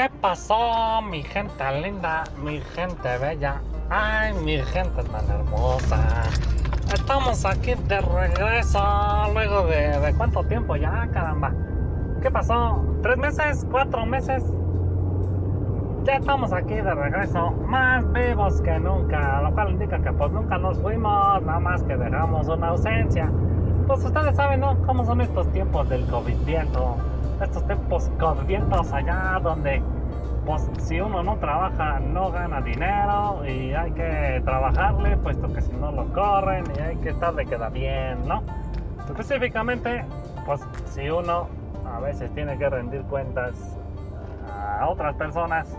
¿Qué pasó, mi gente linda, mi gente bella? Ay, mi gente tan hermosa. Estamos aquí de regreso luego de, de cuánto tiempo ya, caramba. ¿Qué pasó? ¿Tres meses? ¿Cuatro meses? Ya estamos aquí de regreso, más vivos que nunca, lo cual indica que pues nunca nos fuimos, nada más que dejamos una ausencia. Pues ustedes saben, ¿no? Cómo son estos tiempos del COVID viento, estos tiempos allá donde pues si uno no trabaja no gana dinero y hay que trabajarle puesto que si no lo corren y hay que estar de queda bien, ¿no? Específicamente, pues si uno a veces tiene que rendir cuentas a otras personas,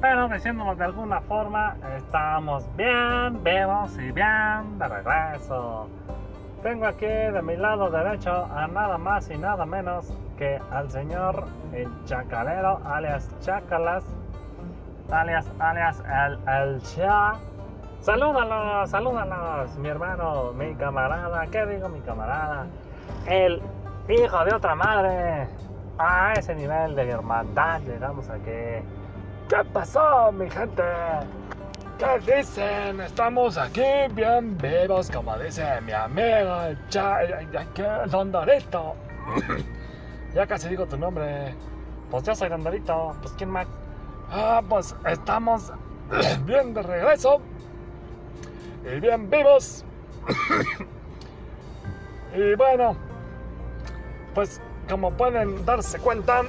pero diciéndolo de alguna forma, estamos bien vivos y bien de regreso. Tengo aquí de mi lado derecho a nada más y nada menos que al señor el chacalero, alias Chacalas, alias, alias el, el Cha. Salúdalos, salúdalos, mi hermano, mi camarada, ¿qué digo mi camarada? El hijo de otra madre. A ese nivel de hermandad llegamos aquí. ¿Qué pasó, mi gente? ¿Qué dicen? Estamos aquí bien vivos, como dice mi amigo, ya, ya, ya casi digo tu nombre. Pues yo soy Dondorito, pues ¿quién más? Ah, pues estamos bien de regreso y bien vivos. y bueno, pues como pueden darse cuenta,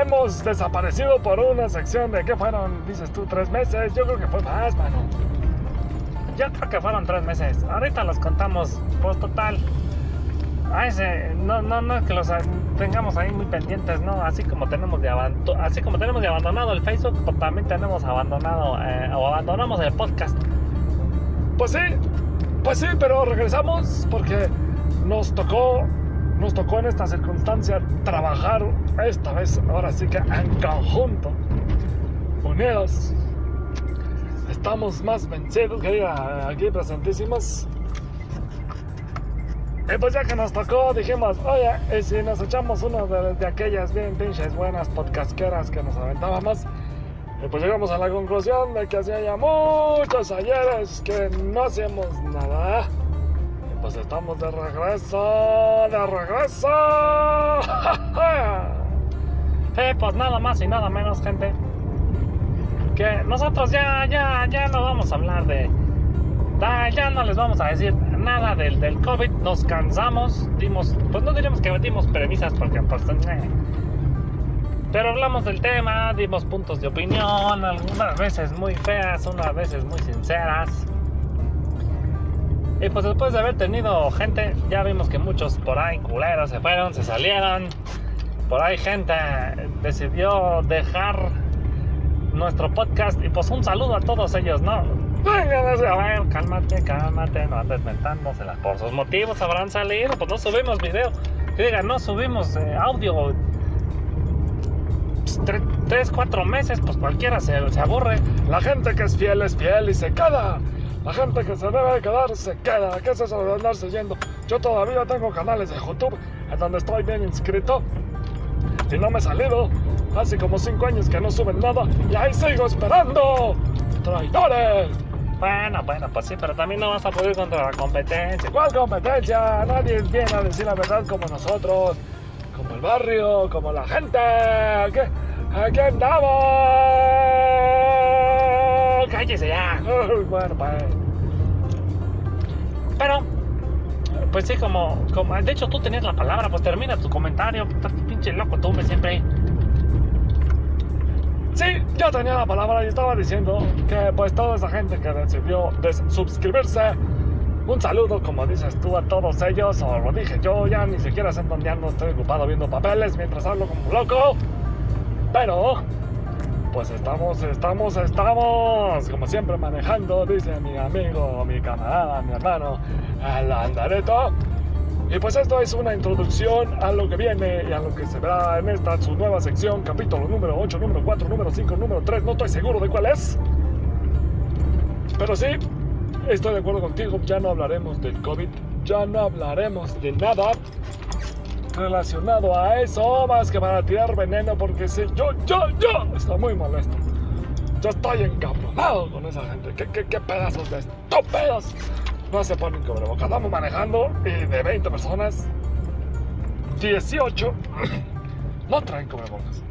hemos desaparecido por una sección de que fueron, dices tú, tres meses. Yo creo que fue más, mano. Yo creo que fueron tres meses. Ahorita los contamos, pues total. A ese, no, no, no es que los tengamos ahí muy pendientes, ¿no? Así como tenemos de así como tenemos de abandonado el Facebook, pues también tenemos abandonado eh, o abandonamos el podcast. Pues sí, pues sí, pero regresamos porque nos tocó nos tocó en esta circunstancia trabajar esta vez, ahora sí que en conjunto, unidos. Estamos más vencidos que diga aquí presentísimos. Y pues ya que nos tocó, dijimos, oye, y si nos echamos uno de, aquellas bien pinches buenas podcastqueras que nos aventábamos, y pues llegamos a la conclusión de que hacía ya muchos ayeres que no hacíamos nada pues estamos de regreso, de regreso. eh, pues nada más y nada menos, gente. Que nosotros ya, ya, ya no vamos a hablar de. Ya no les vamos a decir nada del, del COVID. Nos cansamos. Dimos, pues no diríamos que dimos premisas porque, pues, eh. Pero hablamos del tema, dimos puntos de opinión, algunas veces muy feas, unas veces muy sinceras. Y pues después de haber tenido gente, ya vimos que muchos por ahí culeros se fueron, se salieron. Por ahí gente decidió dejar nuestro podcast. Y pues un saludo a todos ellos, ¿no? A ver, cálmate, cálmate, no andes mentándoselas. Por sus motivos habrán salido, pues no subimos video. Que digan, no subimos eh, audio. Pues, tres, cuatro meses, pues cualquiera se, se aburre. La gente que es fiel es fiel y se queda. La gente que se debe quedar se queda. ¿Qué es eso de andarse yendo? Yo todavía tengo canales de YouTube en donde estoy bien inscrito y no me he salido. Hace como 5 años que no suben nada y ahí sigo esperando. ¡Traidores! Bueno, bueno, pues sí, pero también no vas a poder contra la competencia. ¿Cuál competencia? Nadie viene a decir la verdad como nosotros, como el barrio, como la gente. ¿Qué? Aquí andamos cállese ya. Pero, pues sí, como, como. De hecho, tú tenías la palabra, pues termina tu comentario. Pinche loco, tú me siempre. Sí, yo tenía la palabra y estaba diciendo que, pues, toda esa gente que decidió suscribirse. Un saludo, como dices tú, a todos ellos, o lo dije yo, ya ni siquiera sé dónde ando, estoy ocupado viendo papeles mientras hablo como loco. Pero, pues estamos, estamos, estamos, como siempre manejando, dice mi amigo, mi camarada, mi hermano, al andareto. Y pues esto es una introducción a lo que viene y a lo que se verá en esta su nueva sección, capítulo número 8, número 4, número 5, número 3, no estoy seguro de cuál es. Pero sí, estoy de acuerdo contigo, ya no hablaremos del COVID, ya no hablaremos de nada. Relacionado a eso más que para tirar veneno porque si yo, yo, yo está muy molesto. Yo estoy encabronado con esa gente. ¿Qué, qué, qué pedazos de estúpidos? No se ponen cubrebocas. Estamos manejando y de 20 personas, 18 no traen cubrebocas.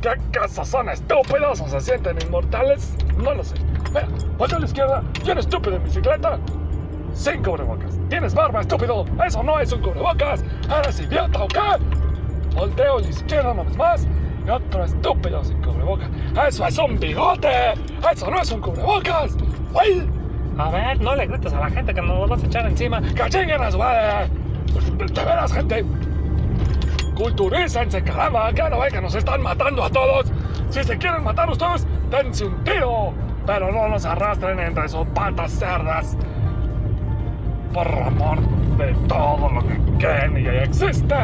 ¿Qué acaso son estúpidos o se sienten inmortales? No lo sé. Mira, volteo a la izquierda, ¿quién estúpido en bicicleta? Sin cubrebocas. ¿Tienes barba, estúpido? Eso no es un cubrebocas. ¿Eres idiota o qué? Volteo a la izquierda una vez más. Y otro estúpido sin cubrebocas. ¡Eso es un bigote! ¡Eso no es un cubrebocas! ¡Uy! A ver, no le grites a la gente que nos vas a echar encima. ¡Que chinguen a su madre! De veras, gente. Culturícense, caramba. Que no ve que nos están matando a todos. Si se quieren matar ustedes, dense un tiro. Pero no nos arrastren entre sus patas cerdas. Por amor de todo lo que y ya existe.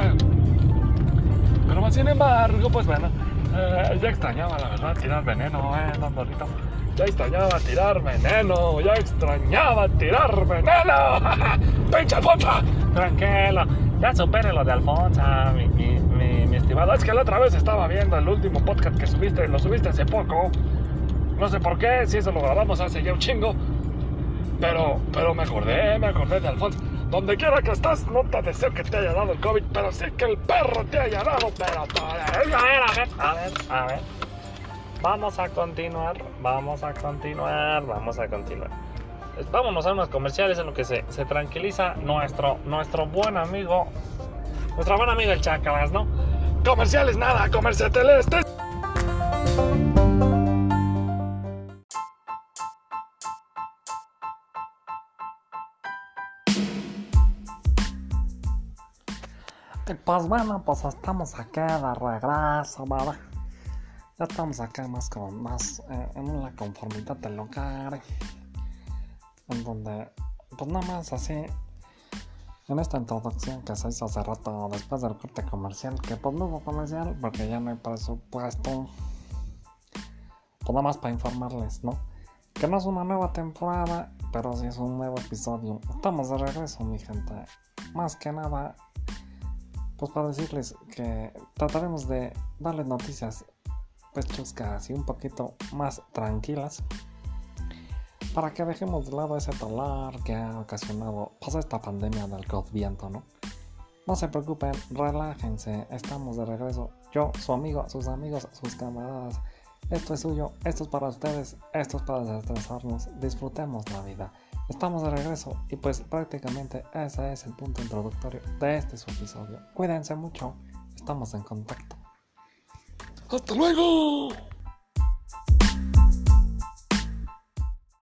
Pero más sin embargo, pues bueno, eh, ya extrañaba la verdad tirar veneno, eh, don Dorito. Ya extrañaba tirar veneno, ya extrañaba tirar veneno. ¡Pinche Alfonso! Tranquilo, ya supere lo de Alfonso, mi, mi, mi, mi estimado. Es que la otra vez estaba viendo el último podcast que subiste, lo subiste hace poco. No sé por qué, si eso lo grabamos hace ya un chingo. Pero, pero me acordé, me acordé de Alfonso. Donde quiera que estás, no te deseo que te haya dado el COVID, pero sí que el perro te haya dado, pero A ver, a ver, a ver, a ver. Vamos a continuar, vamos a continuar, vamos a continuar. Pues Vámonos a unos comerciales en lo que se, se tranquiliza nuestro, nuestro buen amigo, nuestro buen amigo el Chacalas, ¿no? Comerciales nada, comercial celeste. Y pues bueno, pues estamos acá de regreso, ¿verdad? Ya estamos acá más con más eh, en la conformidad del hogar. En donde, pues nada más así, en esta introducción que se hizo hace rato después del corte comercial, que pues no hubo comercial porque ya no hay presupuesto. Pues nada más para informarles, ¿no? Que no es una nueva temporada, pero sí es un nuevo episodio. Estamos de regreso, mi gente. Más que nada, pues para decirles que trataremos de darles noticias pues chuscas y un poquito más tranquilas para que dejemos de lado ese dolor que ha ocasionado pues esta pandemia del viento, ¿no? No se preocupen, relájense, estamos de regreso. Yo, su amigo, sus amigos, sus camaradas. Esto es suyo, esto es para ustedes, esto es para desestresarnos. Disfrutemos la vida. Estamos de regreso y pues prácticamente ese es el punto introductorio de este su episodio. Cuídense mucho, estamos en contacto. ¡Hasta luego!